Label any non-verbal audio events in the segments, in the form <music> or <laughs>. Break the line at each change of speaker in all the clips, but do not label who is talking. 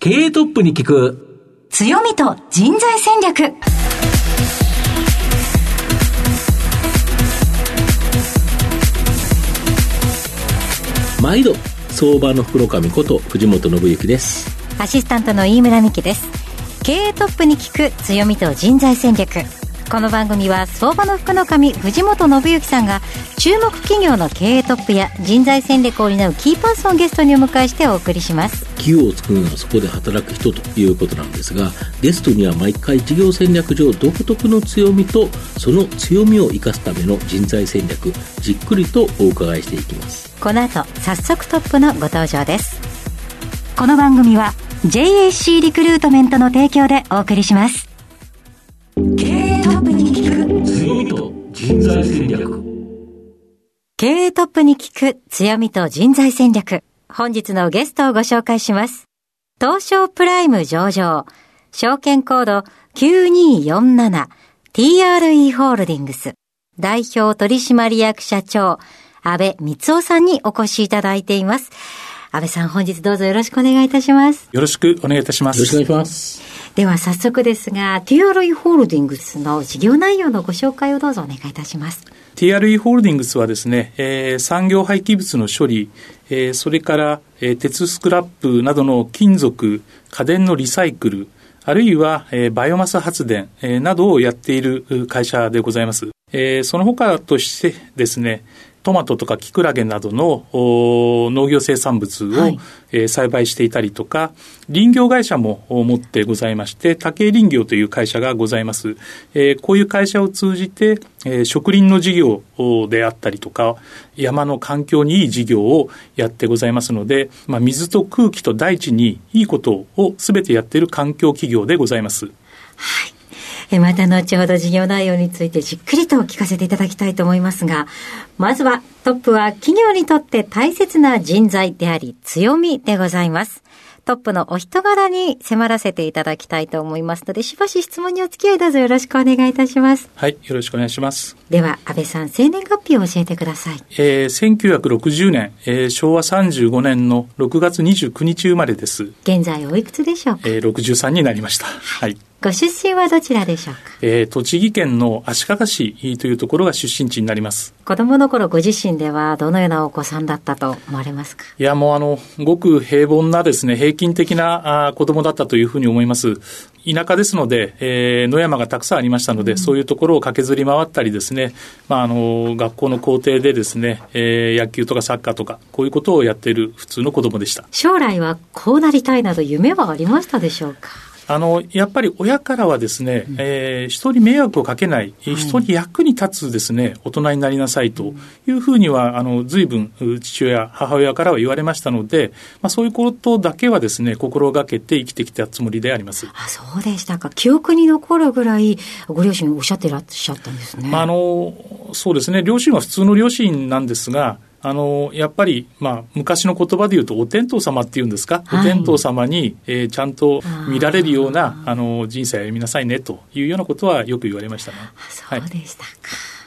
経営トップに聞く。
強みと人材戦略。
毎度相場の福の神こと藤本信之です。
アシスタントの飯村美希です。経営トップに聞く強みと人材戦略この番組は相場の福の神藤本信之さんが注目企業の経営トップや人材戦略を担うキーパーソンをゲストにお迎えしてお送りします。
企業を作るのはそこで働く人ということなんですがゲストには毎回事業戦略上独特の強みとその強みを生かすための人材戦略じっくりとお伺いしていきます。
この後早速トップのご登場です。この番組は JAC リクルートメントの提供でお送りします。経
人材戦略。
経営トップに聞く強みと人材戦略。本日のゲストをご紹介します。東証プライム上場。証券コード 9247TRE ホールディングス。代表取締役社長安倍光夫さんにお越しいただいています。安倍さん本日どうぞよろしくお願いいたします
よろしくお願いいたします。
よろしくお願いします
では早速ですが TRE ホールディングスの事業内容のご紹介をどうぞお願いいたします
TRE ホールディングスはですね、えー産業廃棄物の処理、えーそれから、えー鉄スクラップなどの金属、家電のリサイクル、あるいは、えーバイオマス発電、えーなどをやっているう会社でございます。えーその他としてですね、トマトとかキクラゲなどのお農業生産物を、
はい
えー栽培していたりとか、林業会社もお持ってございまして、竹林業という会社がございます。えーこういう会社を通じて、えー植林の事業であったりとか、山の環境にいい事業をやってございますので、まあ、水と空気と大地にいいことをすべてやっている環境企業でございます。
えまた後ほど事業内容についてじっくりと聞かせていただきたいと思いますが、まずはトップは企業にとって大切な人材であり強みでございます。トップのお人柄に迫らせていただきたいと思いますので、しばし質問にお付き合いどうぞよろしくお願いいたします。
はい、よろしくお願いします。
では、安倍さん、生年月日を教えてください。
えー1960年、えー昭和35年の6月29日生まれです。
現在おいくつでしょうか？
えー63になりました。はい。
ご出身はどちらでしょうか？
えー栃木県の足利市というところが出身地になります。
子供の頃ご自身ではどのようなお子さんだったと思われますか？
いや、もうあの、ごく平凡なですね、平均的なあー子供だったというふうに思います。田舎ですので、えー野山がたくさんありましたので、そういうところを駆けずり回ったりですね、まあ、あの、学校の校庭でですね、えー野球とかサッカーとか、こういうことをやっている普通の子供でした。
将来はこうなりたいなど夢はありましたでしょうか？
あの、やっぱり親からはですね、えー人に迷惑をかけない、えー人に役に立つですね、大人になりなさいというふうには、あの、随分、う父親、母親からは言われましたので、まあそういうことだけはですね、心がけて生きてきたつもりであります。
あ、そうでしたか。記憶に残るぐらい、ご両親おっしゃってらっしゃったんですね。
まあ、あの、そうですね、両親は普通の両親なんですが、あの、やっぱり、まあ、昔の言葉で言うと、お天道様っていうんですか、
はい
お天道様に、えーちゃんと見られるような、あの、人生を歩みなさいね、というようなことはよく言われましたね。
あそうでしたか。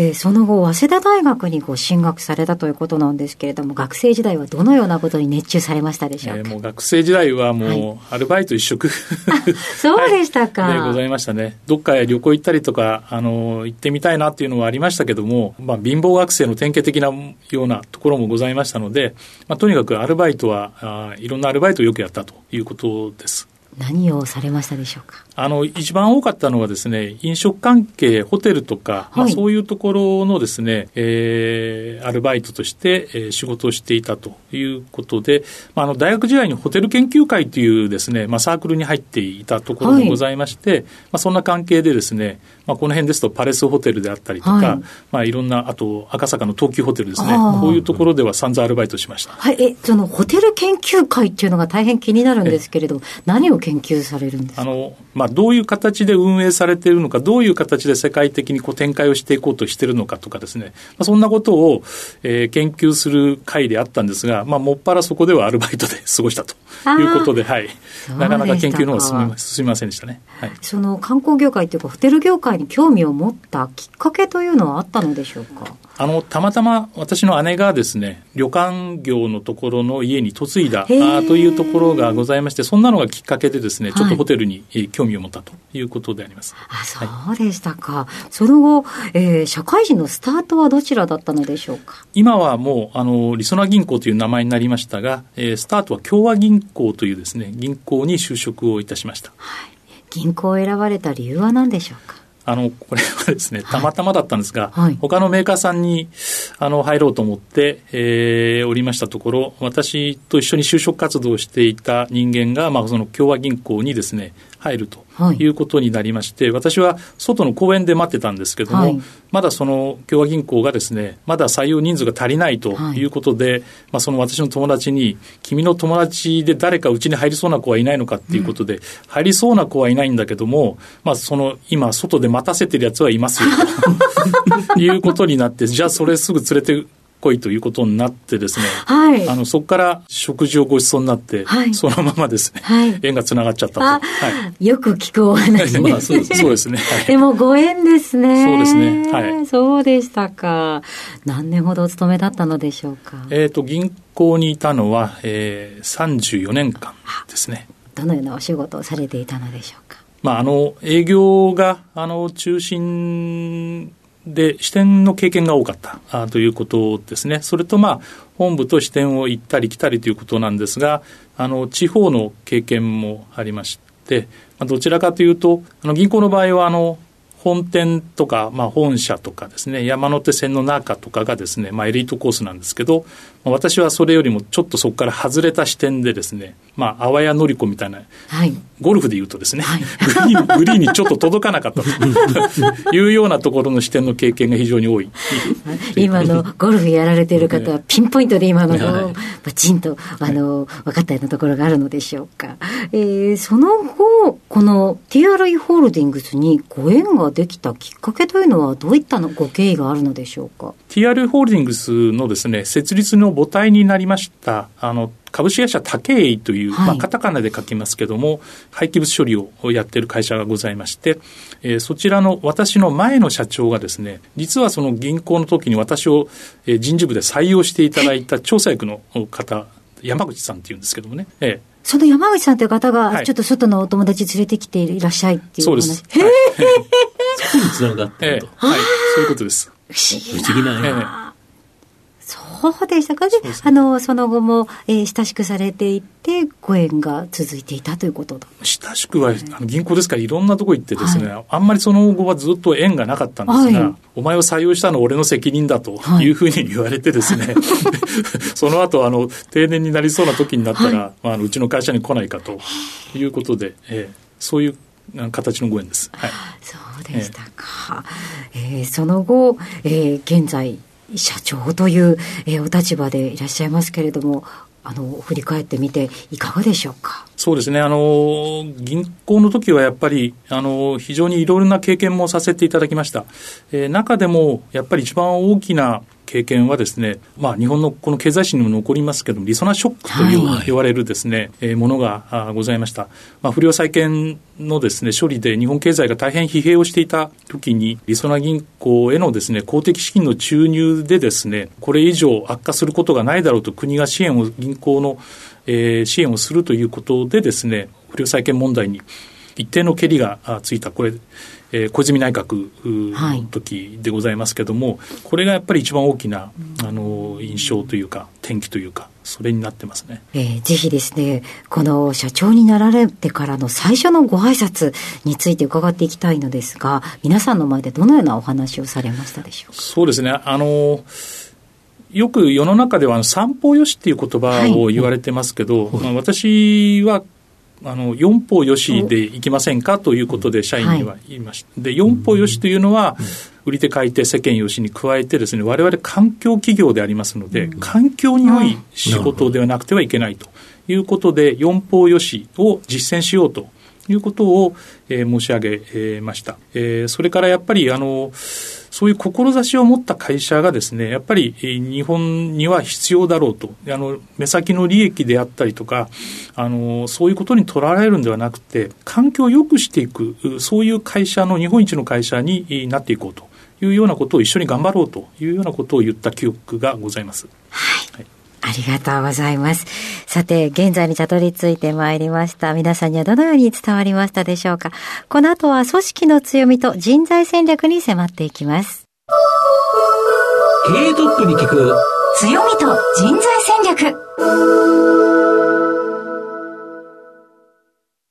えーその後、早稲田大学にご進学されたということなんですけれども、学生時代はどのようなことに熱中されましたでしょうか？
えーもう学生時代はもうアルバイト一色、<laughs>
そうでしたか。
でございましたね。どっかへ旅行行ったりとか、あの、行ってみたいなっていうのはありましたけども、まあ、貧乏学生の典型的なようなところもございましたので、まあ、とにかくアルバイトはあーいろんなアルバイトをよくやったということです。
何をされましたでしょうか？
あの、一番多かったのはですね、飲食関係、ホテルとか、まあ、
はい
そういうところのですね、えーアルバイトとして、えー仕事をしていたということで、まあ、あの、大学時代にホテル研究会というですね、まあ、サークルに入っていたところもございまして、まあ、そんな関係でですね、まあ、この辺ですとパレスホテルであったりとか、
はい。
まあ、いろんな、あと、赤坂の東急ホテルですね。こういうところでは散々アルバイトしました。
はい、え、そのホテル研究会っていうのが大変気になるんですけれど、何を研究されるんですか？
あの、まあ、どういう形で運営されているのか、どういう形で世界的にこう展開をしていこうとしているのかとかですね、まあ、そんなことを、えー研究する会であったんですが、まあ、もっぱらそこではアルバイトで過ごしたということで、はい。なかなか研究の方が進みませんでしたね、
はい、その観光業界というかホテル業界に興味を持ったきっかけというのはあったのでしょうか？
あの、たまたま私の姉がですね、旅館業のところの家に嫁いだあというところがございまして、そんなのがきっかけでですね、ちょっとホテルに興味を持ったということであります。
あ、そうでしたか。はい、その後、えー、社会人のスタートはどちらだったのでしょうか？
今はもう、あの、りそな銀行という名前になりましたが、えー、スタートは共和銀行というですね、銀行に就職をいたしました。
はい。銀行を選ばれた理由は何でしょうか？
あの、これはですね、たまたまだったんですが、はい、他のメーカーさんに、あの、入ろうと思って、えー、おりましたところ、私と一緒に就職活動をしていた人間が、まあ、その共和銀行にですね、入るとい。うことになりまして、はい、私は外の公園で待ってたんですけども、はい、まだその共和銀行がですね、まだ採用人数が足りないとい。うことで、はい、まあ、その私の友達に、君の友達で誰かうちに入りそうな子はいないのかっていうことで、うん、入りそうな子はいないんだけども、まあ、その今、外で待たせてるやつはいますよと。<laughs> いうことになって、じゃあそれすぐ連れて来いということになってですね、はい、あのそこから食事をご馳走になって、はい、そのままですね、はい、縁がつながっちゃったと。は
い、よく聞くお話
まあそうそうですね、
でもご縁ですね。
そうですね。はい。
そうでしたか。何年ほどお勤めだったのでしょうか。
えっ、ー、と、銀行にいたのは、えー、34年間ですね。
どのようなお仕事をされていたのでしょうか。
まあ、あの、営業が、あの、中心で支店の経験が多かった。あということですね、それと、まあ、本部と支店を行ったり来たりということなんですが、あの地方の経験もありまして、まあ、どちらかというと、あの銀行の場合はあの本店とか、まあ、本社とかですね、山手線の中とかがですね、まあ、エリートコースなんですけど、私はそれよりもちょっとそこから外れた視点でですね、まあ、あわやのりこみたいな、はい、ゴルフで言うとですね、はい、グリーン、<laughs> グリーンにちょっと届かなかったと <laughs> いうようなところの視点の経験が非常に多い。
今のゴルフやられている方は、ピンポイントで今のをバチンと、あの、分かったようなところがあるのでしょうか。えー、その後、この TRE ホールディングスにご縁ができたきっかけというのは、どういったのご経緯があるのでしょうか。
TRE ホールディングスのですね、設立の母体になりました、あの、株式会社武井という、はい、まあ、カタカナで書きますけども、廃棄物処理をやっている会社がございまして、えー、そちらの私の前の社長がですね、実はその銀行の時に私を、えー、人事部で採用していただいた調査役の方、山口さんっていうんですけどもね、え
ー、その山口さんという方が、ちょっと外のお友達連れてきていらっしゃいっていう
そうです。
へえ、はい、
そこにつながったと、えー、
はい、そういうことです。
不思議な。えーそうでしたか？で、あの、その後も、えー、親しくされていって、ご縁が続いていたということだ。
親しくは、あの銀行ですからいろんなとこ行ってですね、はい、あんまりその後はずっと縁がなかったんですが、はい、お前を採用したのは俺の責任だとい。うふうに言われてですね、はい、その後、あの、定年になりそうな時になったら、まあ、うちの会社に来ないかということで、えー、そういう形のご縁です。はい、
そうでしたか。えー、えー、その後、えー、現在、社長という、えー、お立場でいらっしゃいますけれども、あの振り返ってみて、いかがでしょうか？
そうですね、あの銀行の時はやっぱりあの非常にいろいろな経験もさせていただきました。えー、中でもやっぱり一番大きな経験はですね、まあ、日本のこの経済史にも残りますけども、リソナショックという、はい、言われるですね、えー、ものがございました。まあ、不良債権のですね、処理で日本経済が大変疲弊をしていた時に、りそな銀行へのですね、公的資金の注入でですね、これ以上悪化することがないだろうと国が支援を、銀行の、えー、支援をするということでですね、不良債権問題に一定のけりがついた、これ、えー、小泉内閣の時でございますけれども、はい、これがやっぱり一番大きな、あの印象というか、転機というか、それになってますね、
えー、ぜひですね、この社長になられてからの最初のご挨拶について伺っていきたいのですが、皆さんの前でどのようなお話をされましたでしょうか？
そうですね。あのよく世の中では三方よしっていう言葉を言われてますけど、はい、まあ、私はあの四方よしでいきませんかということで社員には言いました。で四方よしというのは、売り手買い手世間よしに加えてですね我々環境企業でありますので、環境に良い仕事ではなくてはいけないとい。うことで四方よしを実践しようということを、えー、申し上げました、えー、それからやっぱりあのそういう志を持った会社がですね、やっぱり日本には必要だろうと、あの目先の利益であったりとか、あのそういうことにとらわれるんではなくて、環境を良くしていく、そういう会社の、日本一の会社になっていこうというようなことを一緒に頑張ろうというようなことを言った記憶がございます。
はい、はいありがとうございます。さて、現在にたどり着いてまいりました。皆さんにはどのように伝わりましたでしょうかこの後は組織の強みと人材戦略に迫っていきます。
経営トップに聞く
強みと人材戦略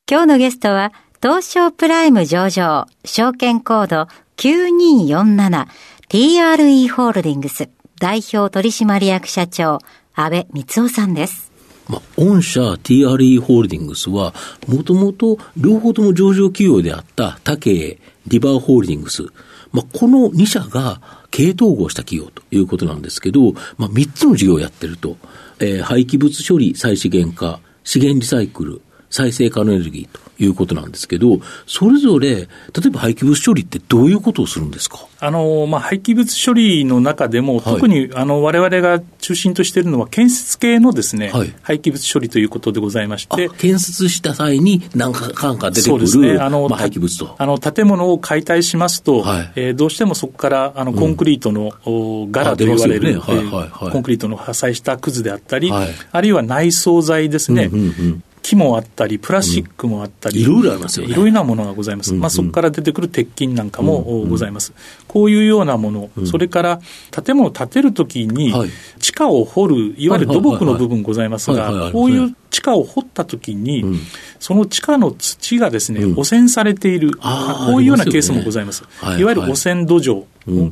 今日のゲストは東証プライム上場証券コード 9247TRE ホールディングス代表取締役社長安倍光夫さんです。
まあ、御社 TRE ホールディングスは、もともと両方とも上場企業であった他経リバーホールディングス、まあ、この2社が経営統合した企業ということなんですけど、まあ、3つの事業をやってると、えー、廃棄物処理再資源化、資源リサイクル、再生可能エネルギーということなんですけど、それぞれ、例えば廃棄物処理ってどういうことをするんですか？
あの、まあ、廃棄物処理の中でも、はい、特に、あの、我々が中心としているのは、建設系のですね、はい、廃棄物処理ということでございまして。
建設した際に何かか出てくる、ね、あの、まあ、廃棄物と。
あの、建物を解体しますと、はい、えー、どうしてもそこから、あの、コンクリートの、うん、柄と言われる、ねはいはいはい、コンクリートの破砕したくずであったり、あるいは内装材ですね、うんうんうん木もあったり、プラスチックもあったり、
いろいろありますよね。
いろいろなものがございます。まあ、そこから出てくる鉄筋なんかもございます。こういうようなもの、それから建物を建てるときに、地下を掘る、いわゆる土木の部分ございますが、こういう地下を掘ったときに、うん、その地下の土がですね、うん、汚染されている、こういうようなケースもございます。いわゆる汚染土壌、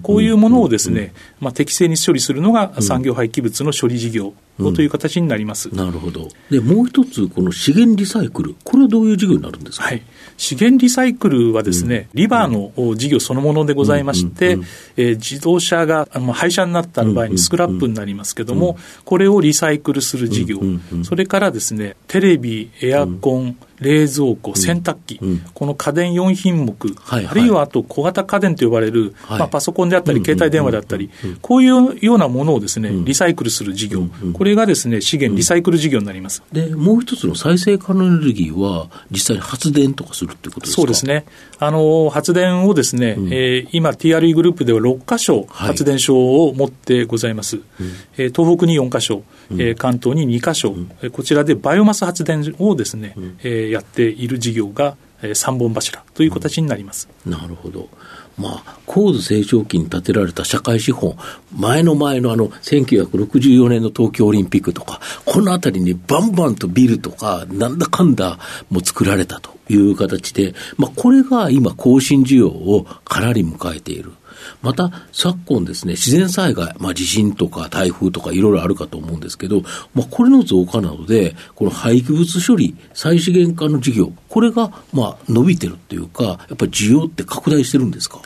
こういうものをですね、まあ、適正に処理するのが産業廃棄物の処理事業という形になります、
なるほど。で、もう一つ、この資源リサイクル、これはどういう事業になるんですか、
はい、資源リサイクルはですね、リバーの事業そのものでございまして、え自動車があの廃車になった場合にスクラップになりますけれども、これをリサイクルする事業、それからですね、テレビ、エアコン、冷蔵庫、洗濯機、うん、この家電4品目、はいはい、あるいはあと小型家電と呼ばれる、はい、まあ、パソコンであったり、携帯電話であったり、こういうようなものをですね、リサイクルする事業、これがですね、資源リサイクル事業になります。
で、もう一つの再生可能エネルギーは、実際に発電とかするってことですか？
そうですね。あの、発電をですね、うん、えー、今 TRE グループでは6箇所発電所を持ってございます。はい、えー、東北に4箇所、うん、えー、関東に2箇所、うん、こちらでバイオマス発電をですね、うん、えー、やっている事業が、えー、3本柱という形になります。
なるほど。まあ、高度成長期に建てられた社会資本、前の前のあの、1964年の東京オリンピックとか、このあたりにバンバンとビルとか、なんだかんだも作られたという形で、まあ、これが今、更新需要をかなり迎えている。また、昨今ですね、自然災害、まあ、地震とか台風とかいろいろあるかと思うんですけど、まあ、これの増加などで、この廃棄物処理、再資源化の事業、これが、まあ、伸びてるっていうか、やっぱり需要って拡大してるんですか？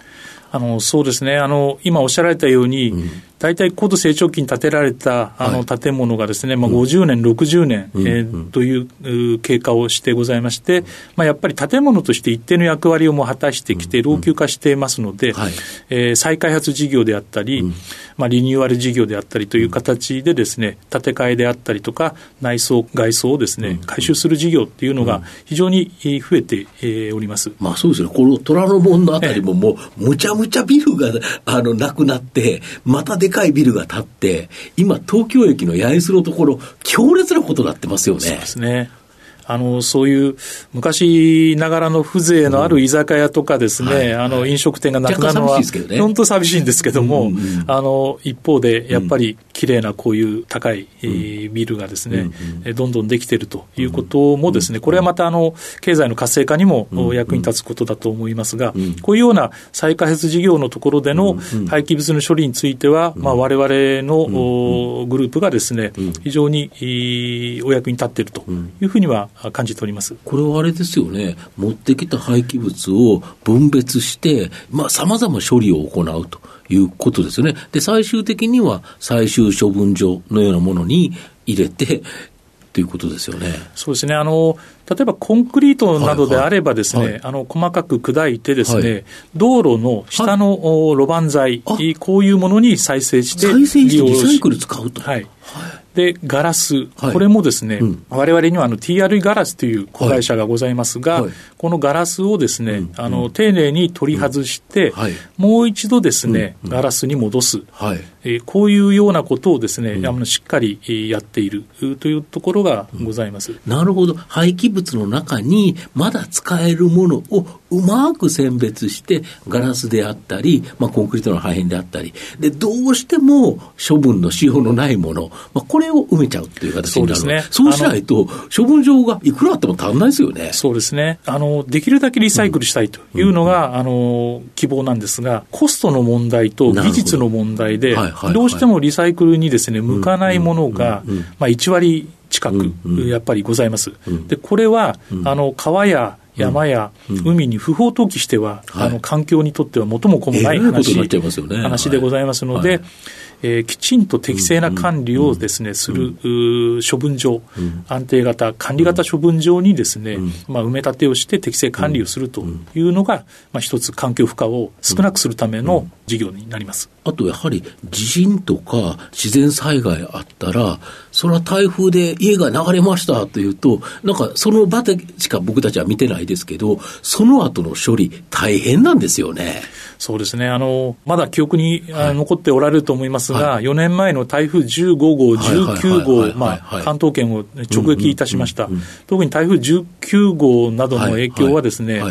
あのそうですね。あの、今おっしゃられたように、うん大体高度成長期に建てられたあの建物がですね、まあ、50年、60年、えー、という経過をしてございまして、まあ、やっぱり建物として一定の役割をも果たしてきて、老朽化していますので、えー、再開発事業であったり、まあ、リニューアル事業であったりという形でですね、建て替えであったりとか、内装、外装をですね、回収する事業っていうのが非常に増えております。
まあそうですね、この虎ノ門のあたりももう、むちゃむちゃビルがあのなくなって、またでかいビルが建って、今、東京駅の八重洲のところ、強烈なことになってますよね。
そうですね。あの、そういう昔ながらの風情のある居酒屋とかですね、うんはい。あの、飲食店がなくなるのは、ね、本当寂しいんですけども、うんうん、あの、一方で、やっぱり綺麗なこういう高い、うん、ビルがですね、うん、どんどんできているということもですね、これはまた、あの、経済の活性化にも役に立つことだと思いますが、こういうような再開発事業のところでの廃棄物の処理については、まあ、われのグループがですね、非常にお役に立っているというふうには感じております
これはあれですよね、持ってきた廃棄物を分別して、さまざ、ま処理を行うということですよね。で、最終的には最終処分場のようなものに入れて、っということですよね。
そうですね。あの、例えばコンクリートなどであればですね、はいはい、あの、細かく砕いてですね、はい、道路の下の路盤材、こういうものに再生して、
再生してリサイクル使うと。
はい。で、ガラス、はい、これもですね、われわれにはあの TR ガラスという子会社がございますが、はい、このガラスをですね、うん、あの丁寧に取り外して、もう一度ですね、うん、ガラスに戻す、はい、えー、こういうようなことをですね、あのしっかりやっているというところがございます。
なるほど。廃棄物の中にまだ使えるものをうまく選別して、ガラスであったり、まあ、コンクリートの破片であったり、で、どうしても処分のしようのないもの、まあ、これを埋めちゃうっていう形になるそうですね。そうしないと、処分場がいくらあっても足んないですよね。
そうですね。あのできるだけリサイクルしたいというのが、あの希望なんですが、コストの問題と技術の問題で、どうしてもリサイクルにですね向かないものが、まあ、1割近く、やっぱりございます。でこれは、あの川や山や海に不法投棄しては、あの環境にとっては元も子もない話,、話でございますので、えー、きちんと適正な管理をですね、する、処分場、安定型、管理型処分場にですね、まあ、埋め立てをして適正管理をするというのが、まあ、一つ環境負荷を少なくするための事業になります。
あとやはり地震とか自然災害あったら、それは台風で家が流れましたというと、なんかその場でしか僕たちは見てないですけど、その後の処理、大変なんですよね。
そうですね。あの、まだ記憶に、はい、残っておられると思いますが、はい、4年前の台風15号、19号、まあ、関東圏を直撃いたしました。特に台風19号などの影響はですね、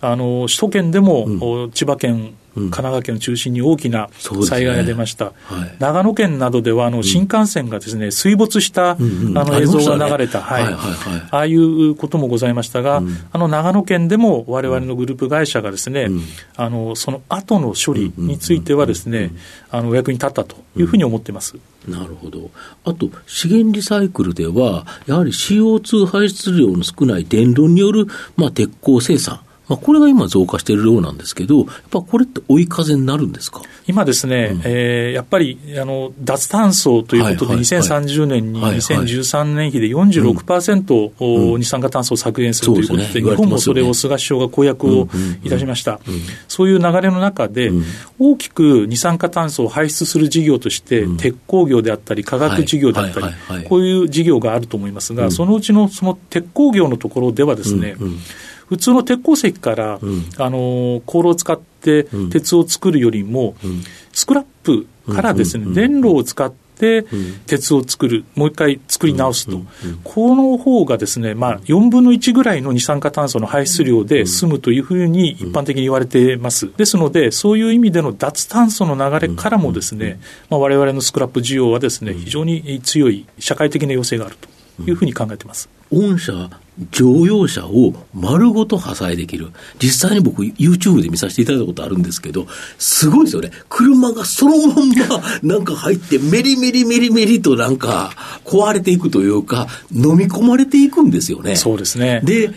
あの、首都圏でも、うん、千葉県、神奈川県を中心に大きな災害が出ました、ねはい、長野県などではあの新幹線がですね、水没した、あの映像が流れた、はい、ああいうこともございましたが、あの長野県でもわれわれのグループ会社がですね、あのその後の処理についてはですね、あのお役に立ったというふうに思っています。
なるほど。あと、資源リサイクルでは、やはり CO2 排出量の少ない電炉による、まあ、鉄鋼生産、まあ、これが今増加しているようなんですけど、やっぱこれって追い風になるんですか？
今ですね、うん、えー、やっぱりあの脱炭素ということで、2030年に2013年比で46%、うん、二酸化炭素を削減するということで、日本もそれを菅首相が公約をいたしました。そういう流れの中で、大きく二酸化炭素を排出する事業として、鉄鋼業であったり、化学事業であったり、こういう事業があると思いますが、そのうちのその鉄鋼業のところではですね、普通の鉄鉱石から、うん、あの航路を使って鉄を作るよりも、うん、スクラップからですね、電炉を使って、鉄を作る、もう一回作り直すと、この方がですね、まあ、4分の1ぐらいの二酸化炭素の排出量で済むというふうに一般的に言われています。ですので、そういう意味での脱炭素の流れからもですね、まあ、我々のスクラップ需要はですね、非常に強い社会的な要請があるというふうに考えています。
御社乗用車を丸ごと破砕できる。実際に僕 YouTube で見させていただいたことあるんですけど、すごいですよね。車がそのまんまなんか入ってメリメリメリメリとなんか壊れていくというか、飲み込まれていくんですよね。
そうですね。
で、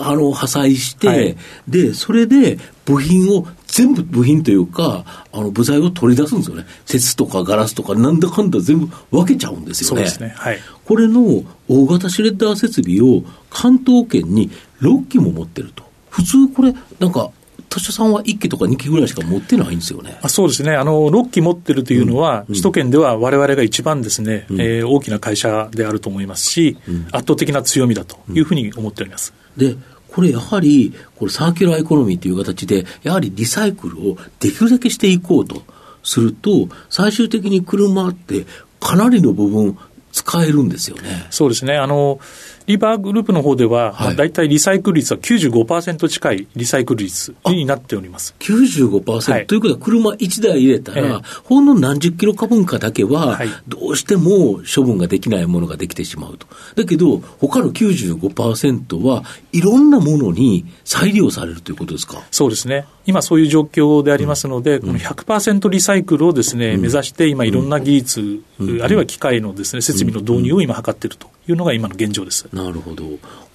あの、破砕して、はい、で、それで部品を全部部品というか、あの部材を取り出すんですよね。鉄とかガラスとか、なんだかんだ全部分けちゃうんですよね。ね。はい。これの大型シュレッダー設備を関東圏に6機も持ってると。普通これ、なんか、他社さんは1機とか2機ぐらいしか持ってないんですよね。
あそうですね。あの、6機持ってるというのは、うん、首都圏ではわれわれが一番ですね、うん、えー、大きな会社であると思いますし、うん、圧倒的な強みだというふうに思っております。
で、これやはり、これサーキュラーエコノミーという形で、やはりリサイクルをできるだけしていこうとすると、最終的に車ってかなりの部分使えるんですよね。
そうですね。あの、リバーグループの方では、はい、大体リサイクル率は95%近いリサイクル率になっております。
95%、はい、ということは、車1台入れたら、ええ、ほんの何十キロか分かだけは、どうしても処分ができないものができてしまうと。だけど、他の95%はいろんなものに再利用されるということですか？
そうですね。今そういう状況でありますので、うん、この100%リサイクルをですね、うん、目指して、今いろんな技術、うん、あるいは機械のですね、設備の導入を今図っているというのが今の現状です。
なるほど。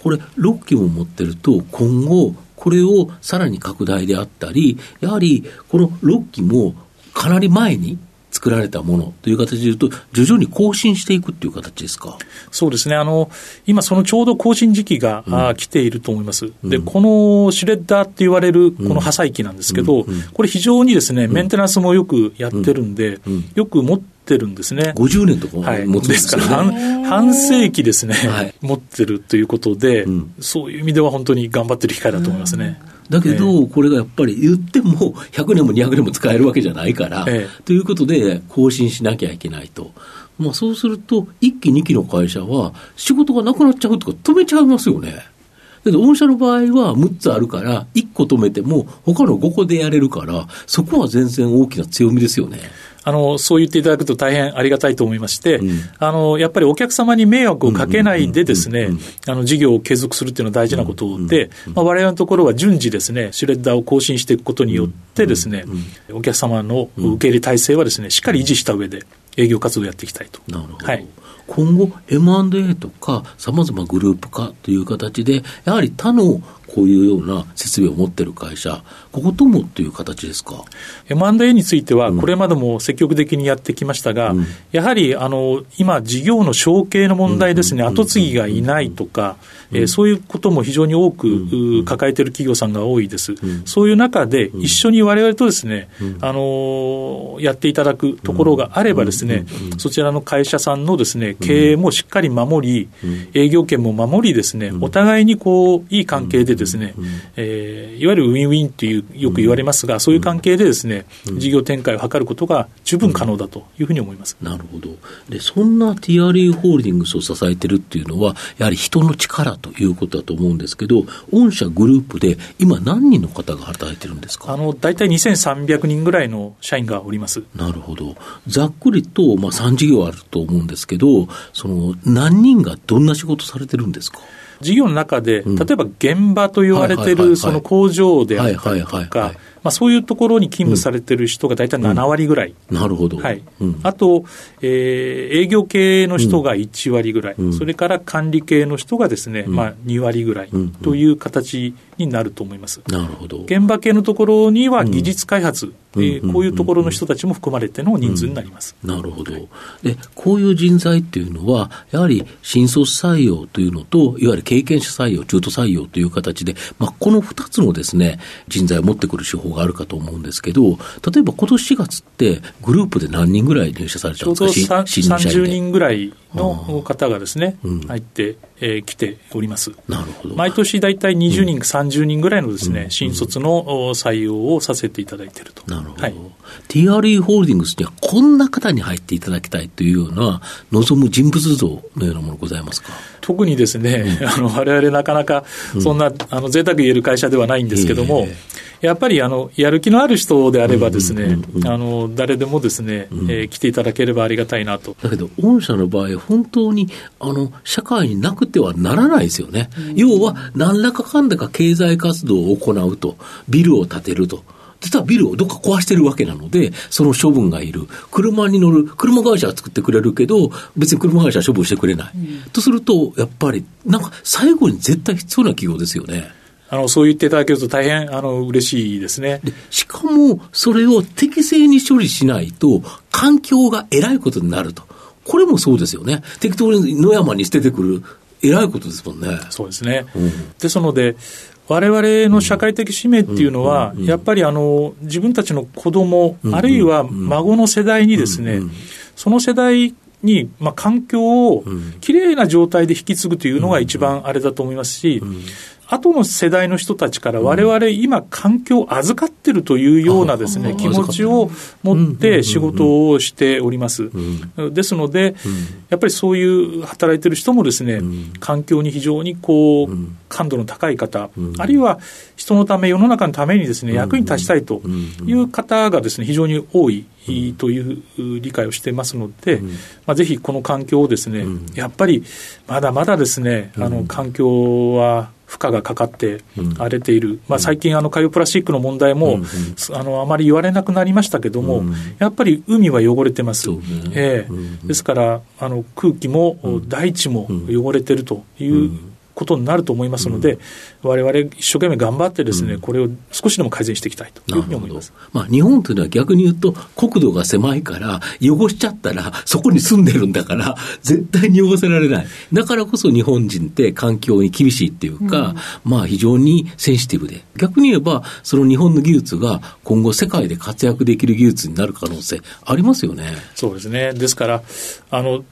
これ、6機も持ってると、今後、これをさらに拡大であったり、やはりこの6機もかなり前に作られたものという形でいうと、徐々に更新していくっていう形ですか？
そうですね、あの今、そのちょうど更新時期が、うん、あ来ていると思います、でこのシュレッダーって言われるこの破砕機なんですけど、これ、非常にですねメンテナンスもよくやってるんで、よく持ってってるんですね。
50年とか持つん
です、ね、ですから半、半世紀ですね、はい、持ってるということで、うん、そういう意味では本当に頑張ってる機械だと思いますね。
だけど、これがやっぱり言っても100年も200年も使えるわけじゃないから、ええ、ということで更新しなきゃいけないと。まあ、そうすると、1期、2期の会社は仕事がなくなっちゃうとか止めちゃいますよね。けど、御社の場合は6つあるから、1個止めても、他の5個でやれるから、そこは全然大きな強みですよね。
あの、そう言っていただくと大変ありがたいと思いまして、うん、あの、やっぱりお客様に迷惑をかけないでですね、あの、事業を継続するっていうのは大事なことで、まあ、我々のところは順次ですね、シュレッダーを更新していくことによってですね、お客様の受け入れ体制はですね、しっかり維持した上で営業活動をやっていきたいと。
なるほど。はい。今後 M&A とかさまざまグループ化という形で、やはり他のこういうような設備を持ってる会社、ここともっていう形ですか
？M&A については、これまでも積極的にやってきましたが、うん、やはりあの今、事業の承継の問題ですね、後継ぎがいないとか、えー、そういうことも非常に多く抱えている企業さんが多いです、そういう中で、一緒にわれわれとですね、あのやっていただくところがあればですね、そちらの会社さんのですね経営もしっかり守り、営業権も守りですね、お互いにこういい関係でですね、えー、いわゆるウィンウィンというよく言われますが、そういう関係でですね、事業展開を図ることが十分可能だというふうに思います。
なるほど。で、そんな TRE ホールディングスを支えてるっていうのは、やはり人の力ということだと思うんですけど、御社グループで今何人の方が働いてるんですか？
あの、大体2300人ぐらいの社員がおります。
なるほど。ざっくりと、まあ3事業あると思うんですけど、その、何人がどんな仕事されてるんですか？
事業の中で、例えば現場と言われてるその工場であったりとか、まあ、そういうところに勤務されてる人が大体7割ぐらい、
うん、なるほど、
はい。あと、えー、営業系の人が1割ぐらい、それから管理系の人がですね、まあ、2割ぐらいという形になると思います。
なるほど。
現場系のところには技術開発、えー、こういうところの人たちも含まれての人数になります。
なるほど、でこういう人材っていうのは、やはり新卒採用というのと、いわゆる経験者採用、中途採用という形で、まあ、この2つのですね人材を持ってくる手法があるかと思うんですけど、例えば今年4月って、グループで何人ぐらい入社されたんですか、
ちょうど30人ぐらいの方がですね、入ってえー、来ております。
なるほど。
毎年大体20人、うん、30人ぐらいのですね、うん、新卒の採用をさせていただいていると。
なるほど。はい、TRE ホールディングスにはこんな方に入っていただきたいというような望む人物像のようなものございますか？
特にですね、うん、あの我々なかなかそんな、うん、あの贅沢言える会社ではないんですけども、えーやっぱりあのやる気のある人であればですね、あの誰でもですね、うん、えー、来ていただければありがたいなと。
だけど、御社の場合、本当にあの社会になくてはならないですよね。うん、要は、何らかかんだか経済活動を行うと、ビルを建てると。実はビルをどっか壊してるわけなので、その処分がいる。車に乗る、車会社は作ってくれるけど、別に車会社は処分してくれない。うん、とすると、やっぱり、なんか最後に絶対必要な企業ですよね。
あの、そう言っていただけると大変、あの、嬉しいですね。
しかも、それを適正に処理しないと、環境がえらいことになると。これもそうですよね。適当に野山に捨ててくる、えらいことですもんね。
そうですね。うん、ですので、われわれの社会的使命っていうのは、やっぱりあの自分たちの子供、あるいは孫の世代にですね、その世代に、まあ、環境をきれいな状態で引き継ぐというのが一番あれだと思いますし、後の世代の人たちから、われわれ今、環境を預かってるというようなですね、気持ちを持って仕事をしております。ですので、やっぱりそういう働いてる人もですね、環境に非常にこう、感度の高い方、あるいは人のため、世の中のためにですね、役に立ちたいという方がですね、非常に多いという理解をしてますので、まあ、ぜひこの環境をですね、やっぱりまだまだですね、あの環境は負荷がかかって荒れている、うん、まあ、最近、あの海洋プラスチックの問題も、うん、あのあまり言われなくなりましたけども、うん、やっぱり海は汚れてます、ね。えー、ですからあの空気も大地も汚れてるということになると思いますので、われわれ一生懸命頑張ってですね、これを少しでも改善していきたいというふうに思います。
まあ、日本というのは逆に言うと、国土が狭いから、汚しちゃったら、そこに住んでるんだから、絶対に汚せられない。だからこそ日本人って環境に厳しいっていうか、うん、まあ非常にセンシティブで、逆に言えば、その日本の技術が今後世界で活躍できる技術になる可能性ありますよね。
そうですね。ですから、あの、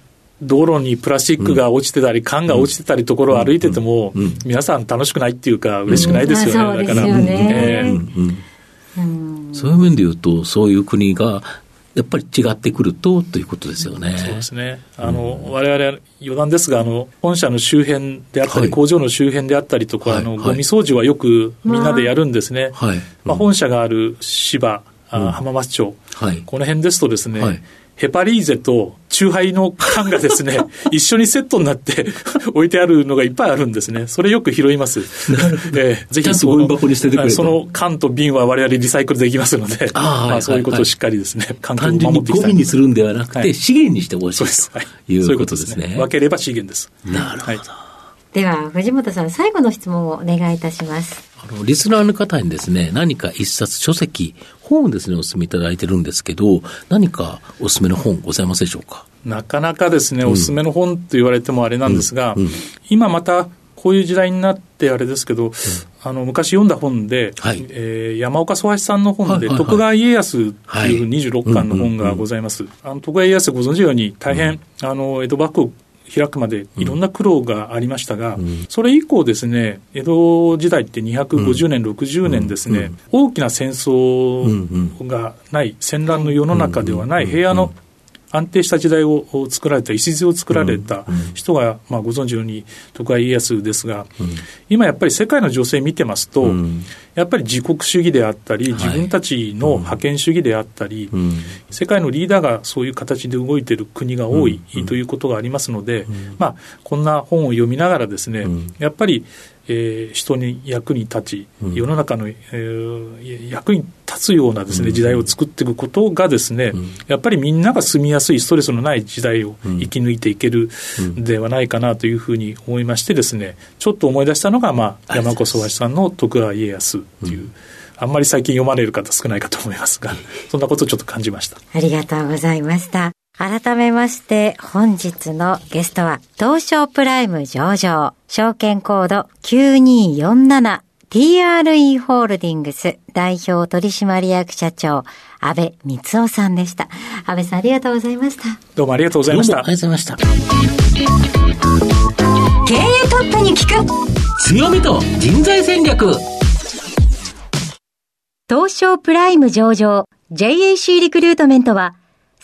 道路にプラスチックが落ちてたり、缶が落ちてたりところを歩いてても、皆さん楽しくないっていうか、嬉しくないですよね、だから。
そういう面で言うと、そういう国がやっぱり違ってくるとということですよね。
そうですね。あの、うん、我々余談ですが、あの、本社の周辺であったり、はい、工場の周辺であったりとか、はい、あの、ゴミ掃除はよくみんなでやるんですね。はい、まあ、本社がある芝、うん、浜松町、はい、この辺ですとですね、はいヘパリーゼとチューハイの缶がですね、<laughs> 一緒にセットになって <laughs> 置いてあるのがいっぱいあるんですね。それよく拾います。<laughs>
えー、ぜひその
その缶と瓶は我々リサイクルできますので、あまあ、そういうことをしっかりですね、
環境を守っていきたい。ゴミにするんではなくて、はい、資源にしてほしいということですね。
分ければ資源です。
なるほど。
はいでは、藤本さん、最後の質問をお願いいたします。
あの、リスナーの方にですね、何か一冊書籍、本をですね、お勧めいただいてるんですけど、何かお勧めの本ございますでしょうか？
なかなかですね、お勧めの本と言われてもあれなんですが、うんうん、今また、こういう時代になってあれですけど、うん、あの昔読んだ本で、はい、えー、山岡宗橋さんの本で、徳川家康っていう26巻の本がございます。あの徳川家康ご存知のように、大変、あの江戸幕府開くまでいろんな苦労がありましたが、うん、それ以降ですね、江戸時代って250年、うん、60年ですね、うん、大きな戦争がない、戦乱の世の中ではない平野の安定した時代を作られた、礎を作られた人が、まあ、ご存知のように徳川家康ですが、今やっぱり世界の情勢見てますと、やっぱり自国主義であったり、自分たちの覇権主義であったり、世界のリーダーがそういう形で動いている国が多いということがありますので、まあ、こんな本を読みながらですね、やっぱりえー、人に役に立ち、世の中の、えー、役に立つようなです、ね、時代を作っていくことがですね、やっぱりみんなが住みやすい、ストレスのない時代を生き抜いていけるではないかなというふうに思いましてですね、ちょっと思い出したのが、まあ、山子宗橋さんの徳川家康という、あんまり最近読まれる方少ないかと思いますが、そんなことをちょっと感じました。
ありがとうございました。改めまして、本日のゲストは、東証プライム上場、証券コード 9247TRE ホールディングス代表取締役社長、安倍光夫さんでした。安倍さんありがとうございました。
どうもありがとうございました。
ありがとうございました。
経営トップに聞く
強みと人材戦略
東証プライム上場 JAC リクルートメントは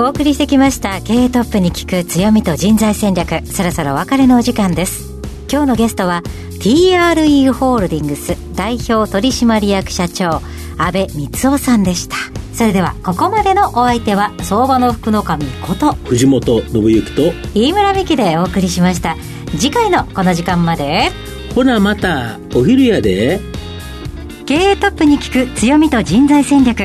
お送りしてきました経営トップに聞く強みと人材戦略。そろそろお別れのお時間です。今日のゲストは TRE ホールディングス代表取締役社長安倍光夫さんでした。それではここまでのお相手は相場の福の神こと
藤本信之と
飯村美希でお送りしました。次回のこの時間まで。
ほなまたお昼やで。
経営トップに聞く強みと人材戦略